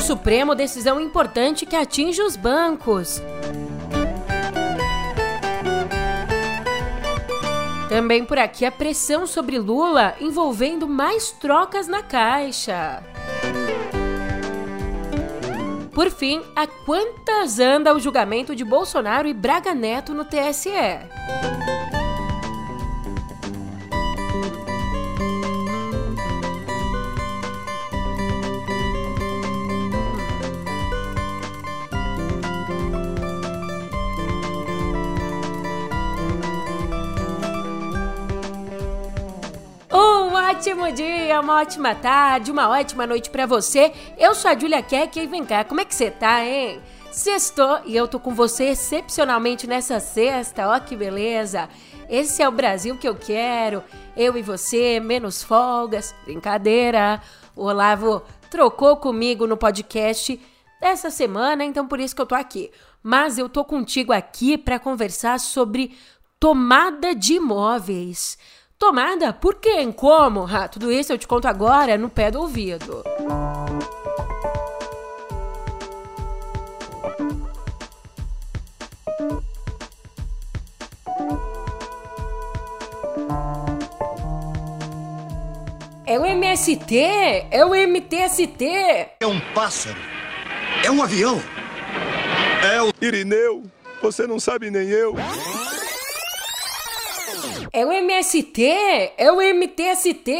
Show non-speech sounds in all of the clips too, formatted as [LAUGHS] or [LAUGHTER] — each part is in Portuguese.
Supremo, decisão importante que atinge os bancos. Também por aqui a pressão sobre Lula envolvendo mais trocas na Caixa. Por fim, a quantas anda o julgamento de Bolsonaro e Braga Neto no TSE? Ótimo dia, uma ótima tarde, uma ótima noite para você. Eu sou a Julia Keck e vem cá, como é que você tá, hein? Sextou e eu tô com você excepcionalmente nessa sexta, ó que beleza. Esse é o Brasil que eu quero. Eu e você, menos folgas, brincadeira. O Olavo trocou comigo no podcast dessa semana, então por isso que eu tô aqui. Mas eu tô contigo aqui para conversar sobre tomada de imóveis. Tomada? Por quem? Como? Ah, tudo isso eu te conto agora no pé do ouvido. É o MST? É o MTST? É um pássaro. É um avião. É o Irineu. Você não sabe nem eu. É o MST? É o MTST?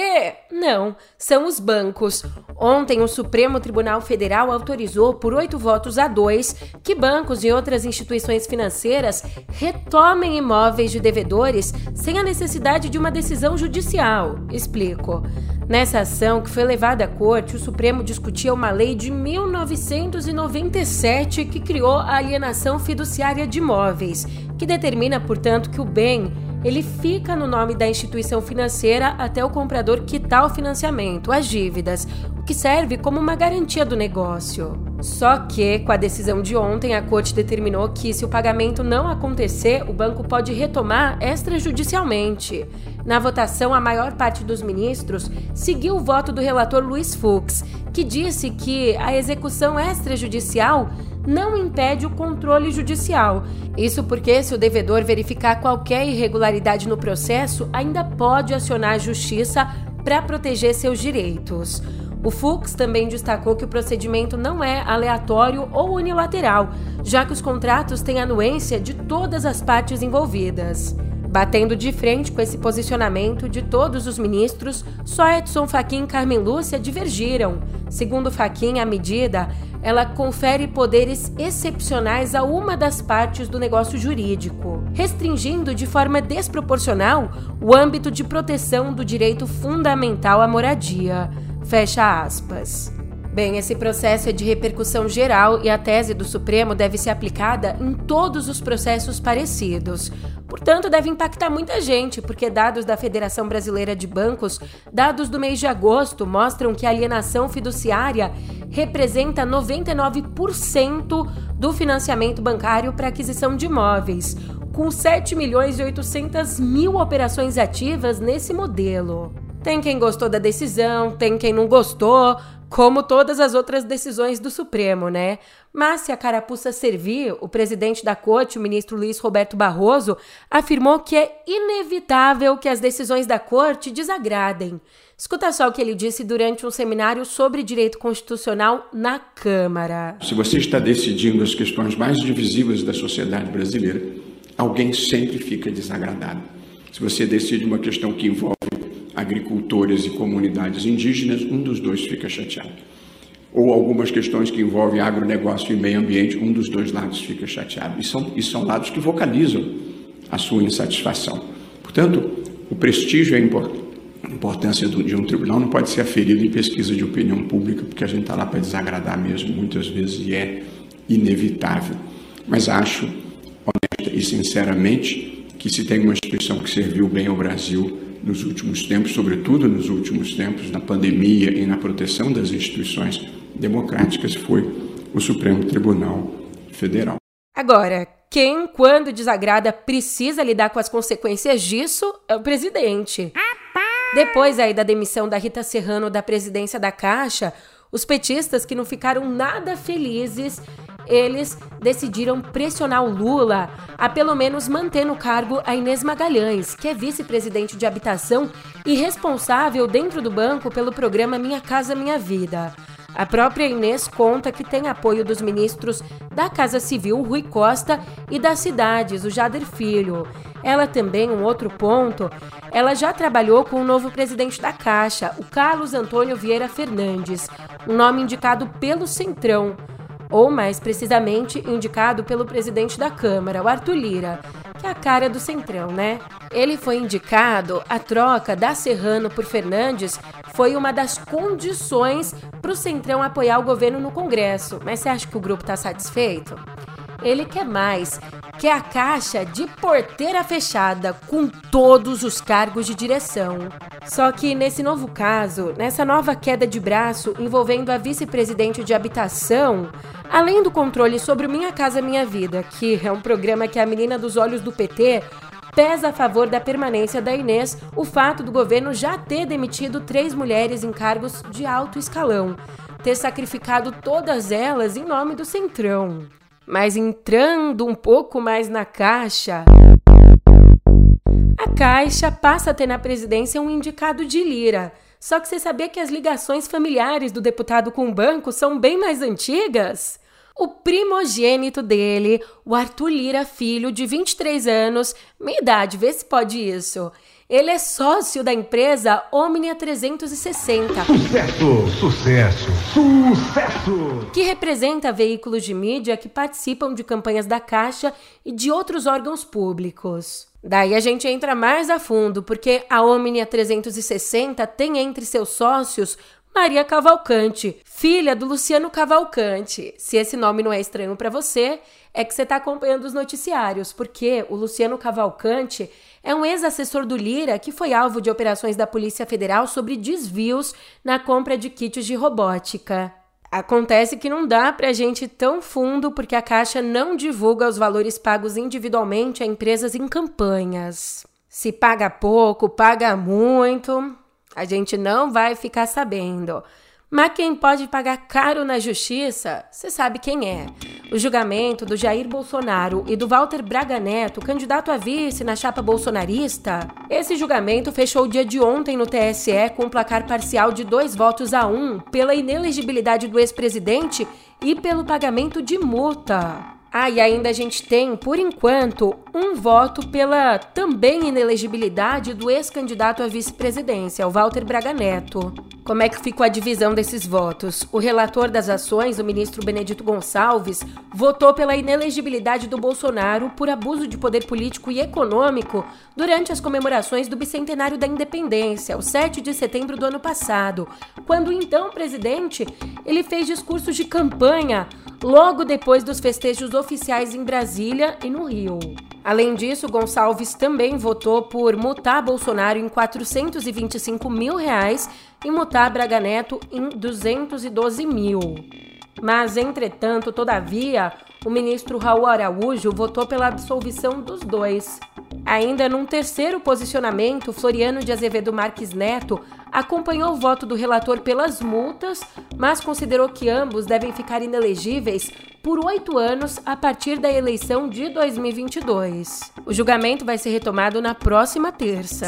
Não, são os bancos. Ontem, o Supremo Tribunal Federal autorizou, por oito votos a dois, que bancos e outras instituições financeiras retomem imóveis de devedores sem a necessidade de uma decisão judicial. Explico. Nessa ação que foi levada à corte, o Supremo discutia uma lei de 1997 que criou a alienação fiduciária de imóveis, que determina, portanto, que o bem ele fica no nome da instituição financeira até o comprador quitar o financiamento, as dívidas, o que serve como uma garantia do negócio. Só que, com a decisão de ontem, a corte determinou que, se o pagamento não acontecer, o banco pode retomar extrajudicialmente. Na votação, a maior parte dos ministros seguiu o voto do relator Luiz Fux, que disse que a execução extrajudicial não impede o controle judicial. Isso porque, se o devedor verificar qualquer irregularidade no processo, ainda pode acionar a justiça para proteger seus direitos. O Fux também destacou que o procedimento não é aleatório ou unilateral, já que os contratos têm anuência de todas as partes envolvidas. Batendo de frente com esse posicionamento de todos os ministros, só Edson Fachin e Carmen Lúcia divergiram. Segundo Fachin, a medida ela confere poderes excepcionais a uma das partes do negócio jurídico, restringindo de forma desproporcional o âmbito de proteção do direito fundamental à moradia. Fecha aspas. Bem, esse processo é de repercussão geral e a tese do Supremo deve ser aplicada em todos os processos parecidos. Portanto, deve impactar muita gente, porque dados da Federação Brasileira de Bancos, dados do mês de agosto, mostram que a alienação fiduciária representa 99% do financiamento bancário para aquisição de imóveis, com 7 milhões e 800 mil operações ativas nesse modelo. Tem quem gostou da decisão, tem quem não gostou, como todas as outras decisões do Supremo, né? Mas se a carapuça servir, o presidente da corte, o ministro Luiz Roberto Barroso, afirmou que é inevitável que as decisões da corte desagradem. Escuta só o que ele disse durante um seminário sobre direito constitucional na Câmara. Se você está decidindo as questões mais divisivas da sociedade brasileira, alguém sempre fica desagradado. Se você decide uma questão que envolve agricultores e comunidades indígenas, um dos dois fica chateado. Ou algumas questões que envolvem agronegócio e meio ambiente, um dos dois lados fica chateado. E são, e são lados que vocalizam a sua insatisfação. Portanto, o prestígio e a importância de um tribunal não pode ser aferido em pesquisa de opinião pública, porque a gente está lá para desagradar mesmo, muitas vezes, e é inevitável. Mas acho, honesta e sinceramente, que se tem uma instituição que serviu bem ao Brasil, nos últimos tempos, sobretudo nos últimos tempos, na pandemia e na proteção das instituições democráticas, foi o Supremo Tribunal Federal. Agora, quem, quando desagrada, precisa lidar com as consequências disso é o presidente. Depois aí da demissão da Rita Serrano da presidência da Caixa, Os petistas que não ficaram nada felizes eles decidiram pressionar o Lula a pelo menos manter no cargo a Inês Magalhães, que é vice-presidente de habitação e responsável dentro do banco pelo programa Minha Casa Minha Vida. A própria Inês conta que tem apoio dos ministros da Casa Civil, Rui Costa, e das cidades, o Jader Filho. Ela também, um outro ponto, ela já trabalhou com o novo presidente da Caixa, o Carlos Antônio Vieira Fernandes, um nome indicado pelo Centrão ou mais precisamente indicado pelo presidente da Câmara, o Arthur Lira, que é a cara do Centrão, né? Ele foi indicado, a troca da Serrano por Fernandes foi uma das condições para o Centrão apoiar o governo no Congresso. Mas você acha que o grupo está satisfeito? Ele quer mais, quer a caixa de porteira fechada, com todos os cargos de direção. Só que nesse novo caso, nessa nova queda de braço envolvendo a vice-presidente de habitação, Além do controle sobre Minha Casa Minha Vida, que é um programa que a menina dos olhos do PT pesa a favor da permanência da Inês o fato do governo já ter demitido três mulheres em cargos de alto escalão, ter sacrificado todas elas em nome do Centrão. Mas entrando um pouco mais na caixa. A Caixa passa a ter na presidência um indicado de Lira. Só que você sabia que as ligações familiares do deputado com o banco são bem mais antigas? O primogênito dele, o Arthur Lira Filho, de 23 anos, minha idade, vê se pode isso. Ele é sócio da empresa Omnia 360. Sucesso, sucesso, sucesso! Que representa veículos de mídia que participam de campanhas da Caixa e de outros órgãos públicos. Daí a gente entra mais a fundo, porque a Omnia 360 tem entre seus sócios Maria Cavalcante, filha do Luciano Cavalcante. Se esse nome não é estranho para você, é que você está acompanhando os noticiários, porque o Luciano Cavalcante é um ex-assessor do Lira que foi alvo de operações da Polícia Federal sobre desvios na compra de kits de robótica. Acontece que não dá para a gente ir tão fundo porque a Caixa não divulga os valores pagos individualmente a empresas em campanhas. Se paga pouco, paga muito, a gente não vai ficar sabendo. Mas quem pode pagar caro na justiça, você sabe quem é. O julgamento do Jair Bolsonaro e do Walter Braga Neto, candidato a vice na chapa bolsonarista. Esse julgamento fechou o dia de ontem no TSE com um placar parcial de dois votos a um pela inelegibilidade do ex-presidente e pelo pagamento de multa. Ah, e ainda a gente tem, por enquanto, um voto pela também inelegibilidade do ex-candidato à vice-presidência, o Walter Braga Neto. Como é que ficou a divisão desses votos? O relator das ações, o ministro Benedito Gonçalves, votou pela inelegibilidade do Bolsonaro por abuso de poder político e econômico durante as comemorações do bicentenário da independência, o 7 de setembro do ano passado, quando o então presidente ele fez discursos de campanha logo depois dos festejos oficiais em Brasília e no Rio. Além disso, Gonçalves também votou por multar Bolsonaro em 425 mil reais e multar Braga Neto em 212 mil. Mas, entretanto, todavia, o ministro Raul Araújo votou pela absolvição dos dois. Ainda num terceiro posicionamento, Floriano de Azevedo Marques Neto acompanhou o voto do relator pelas multas, mas considerou que ambos devem ficar inelegíveis por oito anos a partir da eleição de 2022. O julgamento vai ser retomado na próxima terça.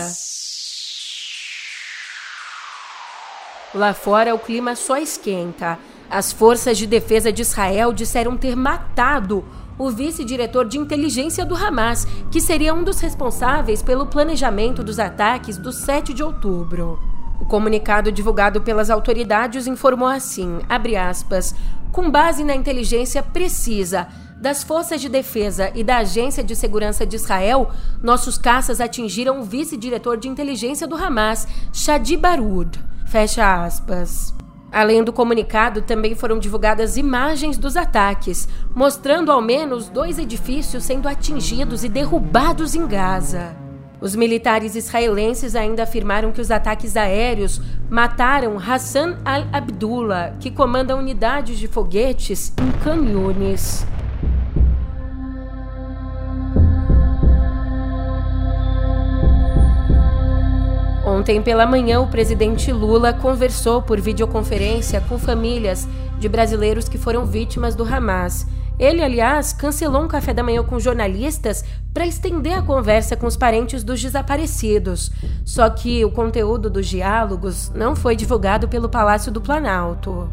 Lá fora, o clima só esquenta. As forças de defesa de Israel disseram ter matado o vice-diretor de inteligência do Hamas, que seria um dos responsáveis pelo planejamento dos ataques do 7 de outubro. O comunicado divulgado pelas autoridades informou assim, aspas, com base na inteligência precisa das forças de defesa e da Agência de Segurança de Israel, nossos caças atingiram o vice-diretor de inteligência do Hamas, Shadi Barud. Fecha aspas. Além do comunicado, também foram divulgadas imagens dos ataques, mostrando ao menos dois edifícios sendo atingidos e derrubados em Gaza. Os militares israelenses ainda afirmaram que os ataques aéreos mataram Hassan al-Abdullah, que comanda unidades de foguetes em Khan Ontem pela manhã, o presidente Lula conversou por videoconferência com famílias de brasileiros que foram vítimas do Hamas. Ele, aliás, cancelou um café da manhã com jornalistas para estender a conversa com os parentes dos desaparecidos. Só que o conteúdo dos diálogos não foi divulgado pelo Palácio do Planalto.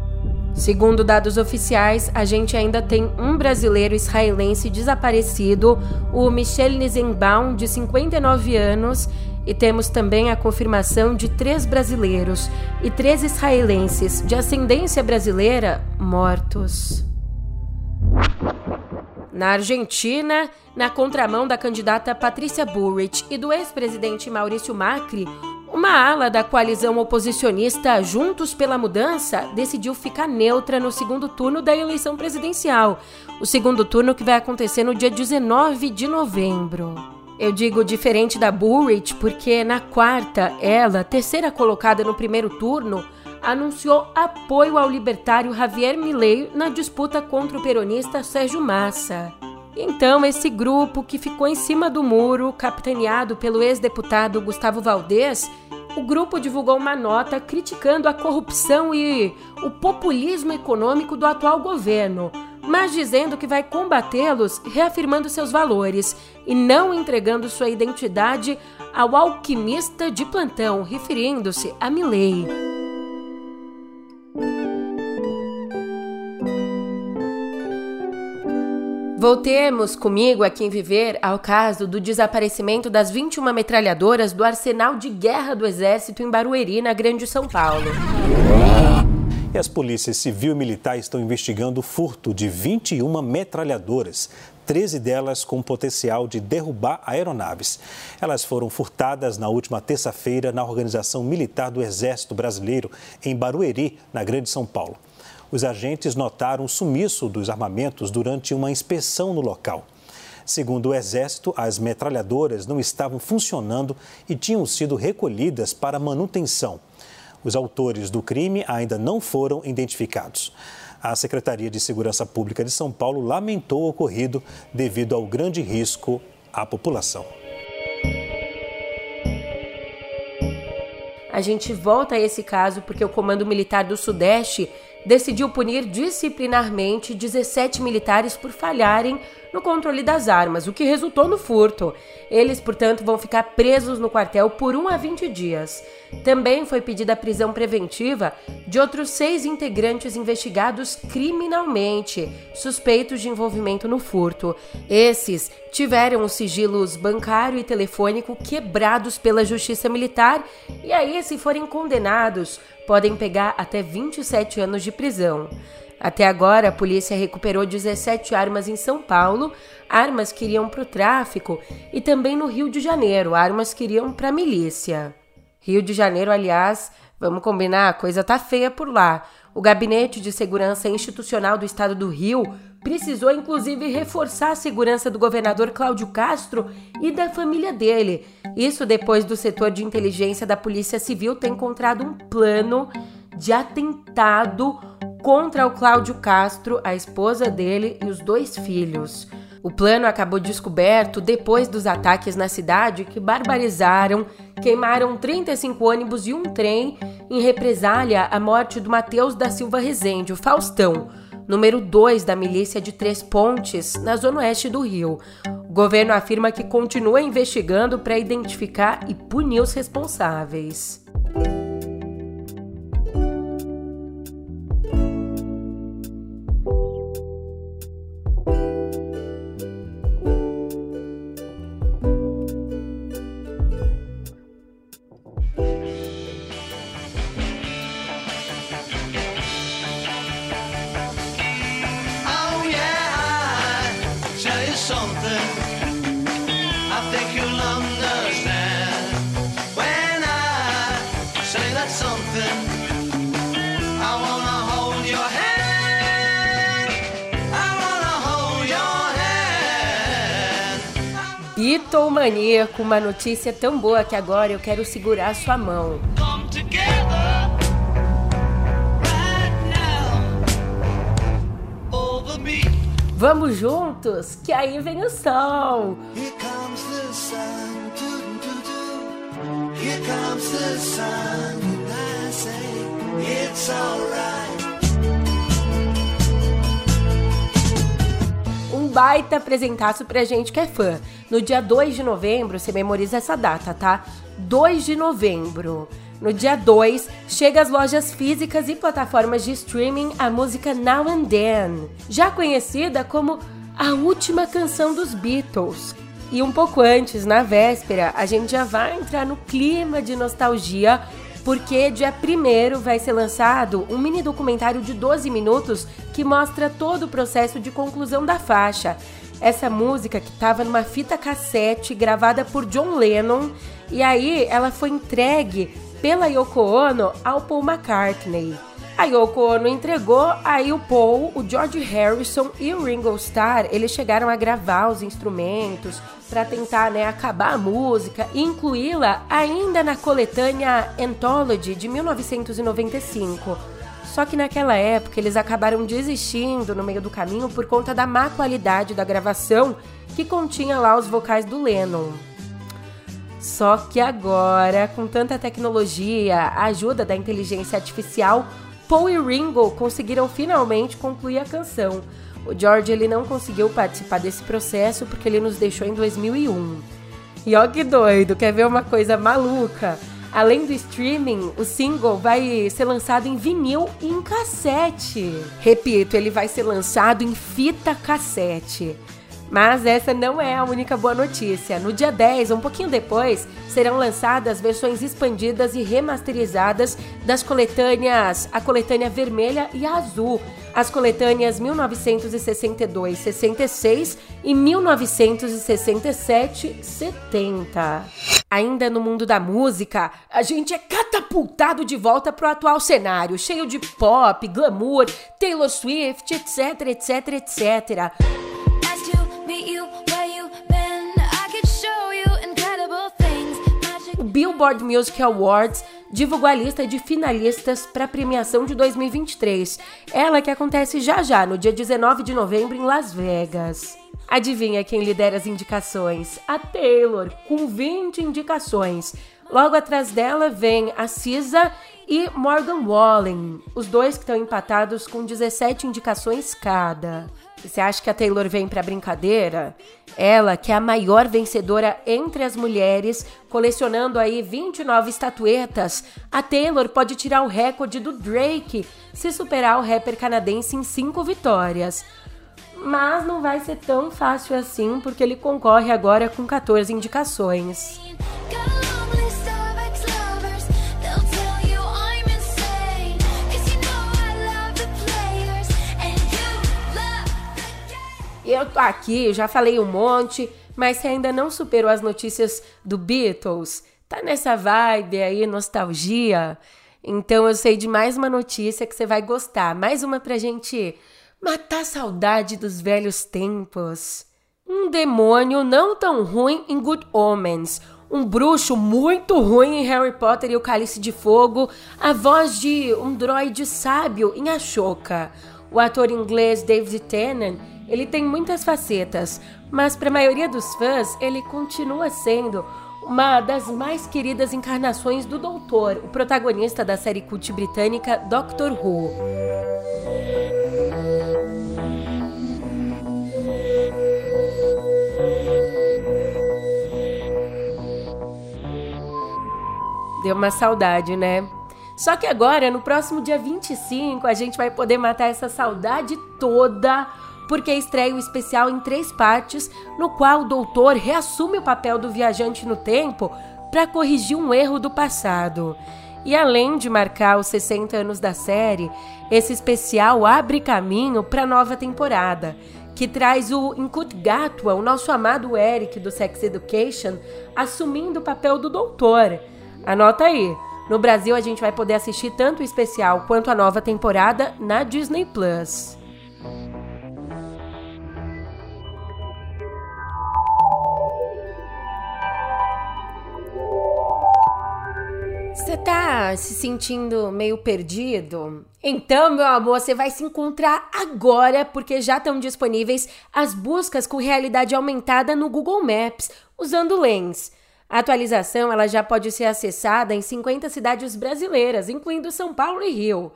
Segundo dados oficiais, a gente ainda tem um brasileiro israelense desaparecido, o Michel Nizenbaum, de 59 anos, e temos também a confirmação de três brasileiros e três israelenses de ascendência brasileira mortos. Na Argentina, na contramão da candidata Patrícia Bullrich e do ex-presidente Maurício Macri, uma ala da coalizão oposicionista Juntos pela Mudança decidiu ficar neutra no segundo turno da eleição presidencial, o segundo turno que vai acontecer no dia 19 de novembro. Eu digo diferente da Bullrich porque na quarta, ela, terceira colocada no primeiro turno, anunciou apoio ao libertário Javier Milei na disputa contra o peronista Sérgio Massa. Então, esse grupo que ficou em cima do muro, capitaneado pelo ex-deputado Gustavo Valdez, o grupo divulgou uma nota criticando a corrupção e o populismo econômico do atual governo, mas dizendo que vai combatê-los reafirmando seus valores e não entregando sua identidade ao alquimista de plantão, referindo-se a Milley. Voltemos comigo aqui em Viver ao caso do desaparecimento das 21 metralhadoras do arsenal de guerra do Exército em Barueri, na Grande São Paulo. E as polícias civil e militar estão investigando o furto de 21 metralhadoras, 13 delas com potencial de derrubar aeronaves. Elas foram furtadas na última terça-feira na Organização Militar do Exército Brasileiro, em Barueri, na Grande São Paulo os agentes notaram o sumiço dos armamentos durante uma inspeção no local. Segundo o Exército, as metralhadoras não estavam funcionando e tinham sido recolhidas para manutenção. Os autores do crime ainda não foram identificados. A Secretaria de Segurança Pública de São Paulo lamentou o ocorrido devido ao grande risco à população. A gente volta a esse caso porque o Comando Militar do Sudeste decidiu punir disciplinarmente 17 militares por falharem no controle das armas, o que resultou no furto. Eles, portanto, vão ficar presos no quartel por 1 a 20 dias. Também foi pedida a prisão preventiva de outros seis integrantes investigados criminalmente, suspeitos de envolvimento no furto. Esses tiveram os sigilos bancário e telefônico quebrados pela Justiça Militar e aí, se forem condenados, podem pegar até 27 anos de prisão. Até agora, a polícia recuperou 17 armas em São Paulo, armas que iriam para o tráfico, e também no Rio de Janeiro, armas que iriam para a milícia. Rio de Janeiro, aliás, vamos combinar, a coisa tá feia por lá. O Gabinete de Segurança Institucional do Estado do Rio precisou inclusive reforçar a segurança do governador Cláudio Castro e da família dele. Isso depois do setor de inteligência da Polícia Civil ter encontrado um plano de atentado contra o Cláudio Castro, a esposa dele e os dois filhos. O plano acabou descoberto depois dos ataques na cidade que barbarizaram, queimaram 35 ônibus e um trem em represália à morte do Matheus da Silva Rezende, o Faustão, número 2 da milícia de Três Pontes, na zona oeste do Rio. O governo afirma que continua investigando para identificar e punir os responsáveis. Bye. Beatle com uma notícia tão boa que agora eu quero segurar sua mão. Vamos juntos, que aí vem o sol. Here comes the sun. Here comes the sun, and I say it's alright. Baita apresentaço pra gente que é fã. No dia 2 de novembro, você memoriza essa data, tá? 2 de novembro. No dia 2, chega às lojas físicas e plataformas de streaming a música Now and Then, já conhecida como a última canção dos Beatles. E um pouco antes, na véspera, a gente já vai entrar no clima de nostalgia, porque dia 1 vai ser lançado um mini documentário de 12 minutos que mostra todo o processo de conclusão da faixa. Essa música que estava numa fita cassete gravada por John Lennon, e aí ela foi entregue pela Yoko Ono ao Paul McCartney. A Yoko Ono entregou, aí o Paul, o George Harrison e o Ringo Starr, eles chegaram a gravar os instrumentos para tentar né, acabar a música e incluí-la ainda na coletânea Anthology de 1995. Só que naquela época eles acabaram desistindo no meio do caminho por conta da má qualidade da gravação que continha lá os vocais do Lennon. Só que agora, com tanta tecnologia, a ajuda da inteligência artificial, Paul e Ringo conseguiram finalmente concluir a canção. O George ele não conseguiu participar desse processo porque ele nos deixou em 2001. E ó que doido, quer ver uma coisa maluca? Além do streaming, o single vai ser lançado em vinil e em cassete. Repito, ele vai ser lançado em fita cassete. Mas essa não é a única boa notícia. No dia 10, um pouquinho depois, serão lançadas versões expandidas e remasterizadas das coletâneas, a coletânea vermelha e a azul, as coletâneas 1962-66 e 1967-70. Ainda no mundo da música, a gente é catapultado de volta para o atual cenário, cheio de pop, glamour, Taylor Swift, etc, etc, etc. Billboard Music Awards divulgou a lista de finalistas para a premiação de 2023. Ela que acontece já já, no dia 19 de novembro, em Las Vegas. Adivinha quem lidera as indicações? A Taylor, com 20 indicações. Logo atrás dela vem a Cisa e Morgan Wallen, os dois que estão empatados com 17 indicações cada. Você acha que a Taylor vem para brincadeira? Ela, que é a maior vencedora entre as mulheres, colecionando aí 29 estatuetas, a Taylor pode tirar o recorde do Drake se superar o rapper canadense em 5 vitórias. Mas não vai ser tão fácil assim, porque ele concorre agora com 14 indicações. Eu tô aqui, já falei um monte, mas você ainda não superou as notícias do Beatles, tá nessa vibe aí, nostalgia? Então eu sei de mais uma notícia que você vai gostar. Mais uma pra gente matar a saudade dos velhos tempos. Um demônio não tão ruim em Good Omens. Um bruxo muito ruim em Harry Potter e o Cálice de Fogo. A voz de um droide sábio em Ashoka. O ator inglês David Tennant ele tem muitas facetas, mas para a maioria dos fãs, ele continua sendo uma das mais queridas encarnações do Doutor, o protagonista da série cult britânica Doctor Who. Deu uma saudade, né? Só que agora, no próximo dia 25, a gente vai poder matar essa saudade toda porque estreia o especial em três partes, no qual o doutor reassume o papel do viajante no tempo para corrigir um erro do passado. E além de marcar os 60 anos da série, esse especial abre caminho para a nova temporada, que traz o Inkut Gatwa, o nosso amado Eric do Sex Education, assumindo o papel do doutor. Anota aí. No Brasil a gente vai poder assistir tanto o especial quanto a nova temporada na Disney Plus. Você tá se sentindo meio perdido? Então, meu amor, você vai se encontrar agora porque já estão disponíveis as buscas com realidade aumentada no Google Maps usando Lens. A atualização ela já pode ser acessada em 50 cidades brasileiras, incluindo São Paulo e Rio.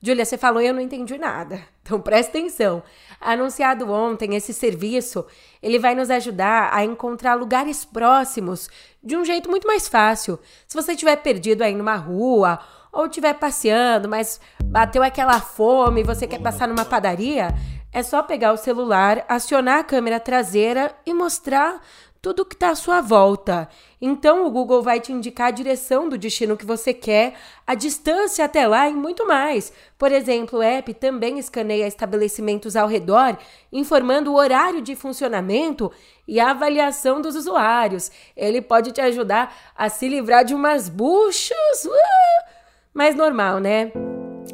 Júlia, você falou e eu não entendi nada. [LAUGHS] Então presta atenção. Anunciado ontem, esse serviço, ele vai nos ajudar a encontrar lugares próximos de um jeito muito mais fácil. Se você estiver perdido aí numa rua ou estiver passeando, mas bateu aquela fome e você quer passar numa padaria, é só pegar o celular, acionar a câmera traseira e mostrar tudo que está à sua volta. Então o Google vai te indicar a direção do destino que você quer, a distância até lá e muito mais. Por exemplo, o app também escaneia estabelecimentos ao redor, informando o horário de funcionamento e a avaliação dos usuários. Ele pode te ajudar a se livrar de umas buchas. Uh, mais normal, né?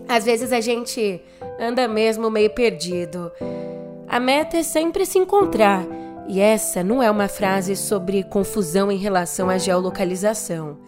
Às vezes a gente anda mesmo meio perdido. A meta é sempre se encontrar. E essa não é uma frase sobre confusão em relação à geolocalização.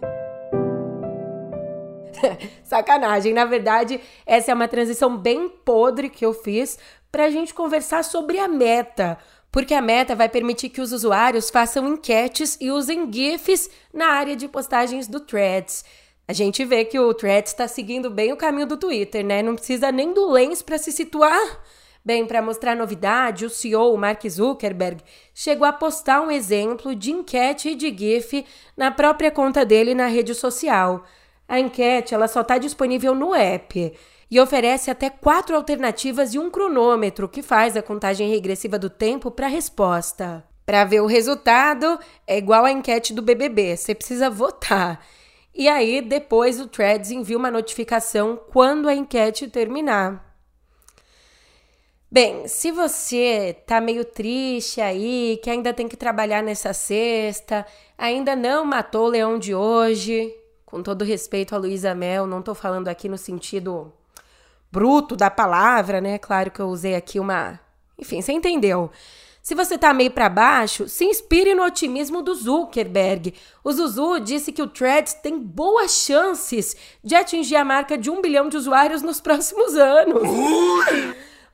[LAUGHS] Sacanagem, na verdade, essa é uma transição bem podre que eu fiz para a gente conversar sobre a meta. Porque a meta vai permitir que os usuários façam enquetes e usem GIFs na área de postagens do Threads. A gente vê que o Threads está seguindo bem o caminho do Twitter, né? Não precisa nem do Lens para se situar. Bem, para mostrar novidade, o CEO Mark Zuckerberg chegou a postar um exemplo de enquete de GIF na própria conta dele na rede social. A enquete ela só está disponível no app e oferece até quatro alternativas e um cronômetro que faz a contagem regressiva do tempo para a resposta. Para ver o resultado, é igual a enquete do BBB, você precisa votar. E aí, depois o Threads envia uma notificação quando a enquete terminar. Bem, se você tá meio triste aí, que ainda tem que trabalhar nessa sexta, ainda não matou o leão de hoje, com todo respeito a Luísa Mel, não tô falando aqui no sentido bruto da palavra, né? Claro que eu usei aqui uma. Enfim, você entendeu. Se você tá meio para baixo, se inspire no otimismo do Zuckerberg. O Zuzu disse que o Threads tem boas chances de atingir a marca de um bilhão de usuários nos próximos anos.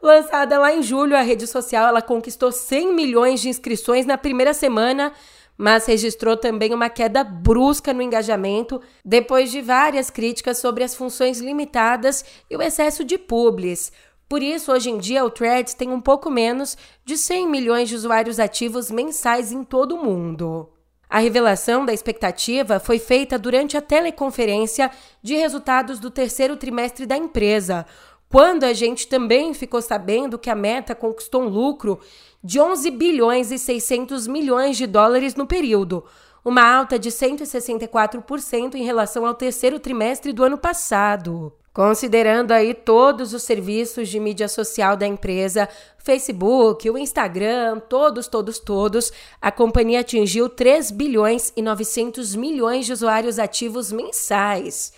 Lançada lá em julho, a rede social ela conquistou 100 milhões de inscrições na primeira semana, mas registrou também uma queda brusca no engajamento depois de várias críticas sobre as funções limitadas e o excesso de publis. Por isso, hoje em dia, o Threads tem um pouco menos de 100 milhões de usuários ativos mensais em todo o mundo. A revelação da expectativa foi feita durante a teleconferência de resultados do terceiro trimestre da empresa, quando a gente também ficou sabendo que a Meta conquistou um lucro de 11 bilhões e 600 milhões de dólares no período, uma alta de 164% em relação ao terceiro trimestre do ano passado. Considerando aí todos os serviços de mídia social da empresa, Facebook, o Instagram, todos, todos, todos, a companhia atingiu 3 bilhões e 900 milhões de usuários ativos mensais.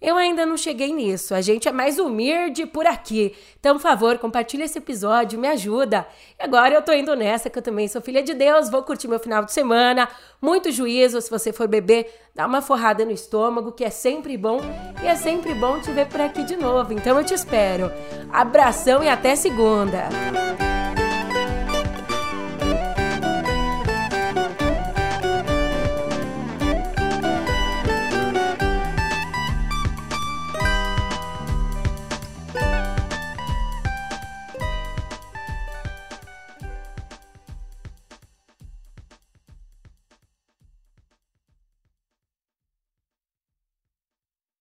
Eu ainda não cheguei nisso, a gente é mais humilde por aqui. Então, por favor, compartilhe esse episódio, me ajuda. E agora eu tô indo nessa, que eu também sou filha de Deus, vou curtir meu final de semana. Muito juízo, se você for beber, dá uma forrada no estômago, que é sempre bom. E é sempre bom te ver por aqui de novo. Então eu te espero. Abração e até segunda!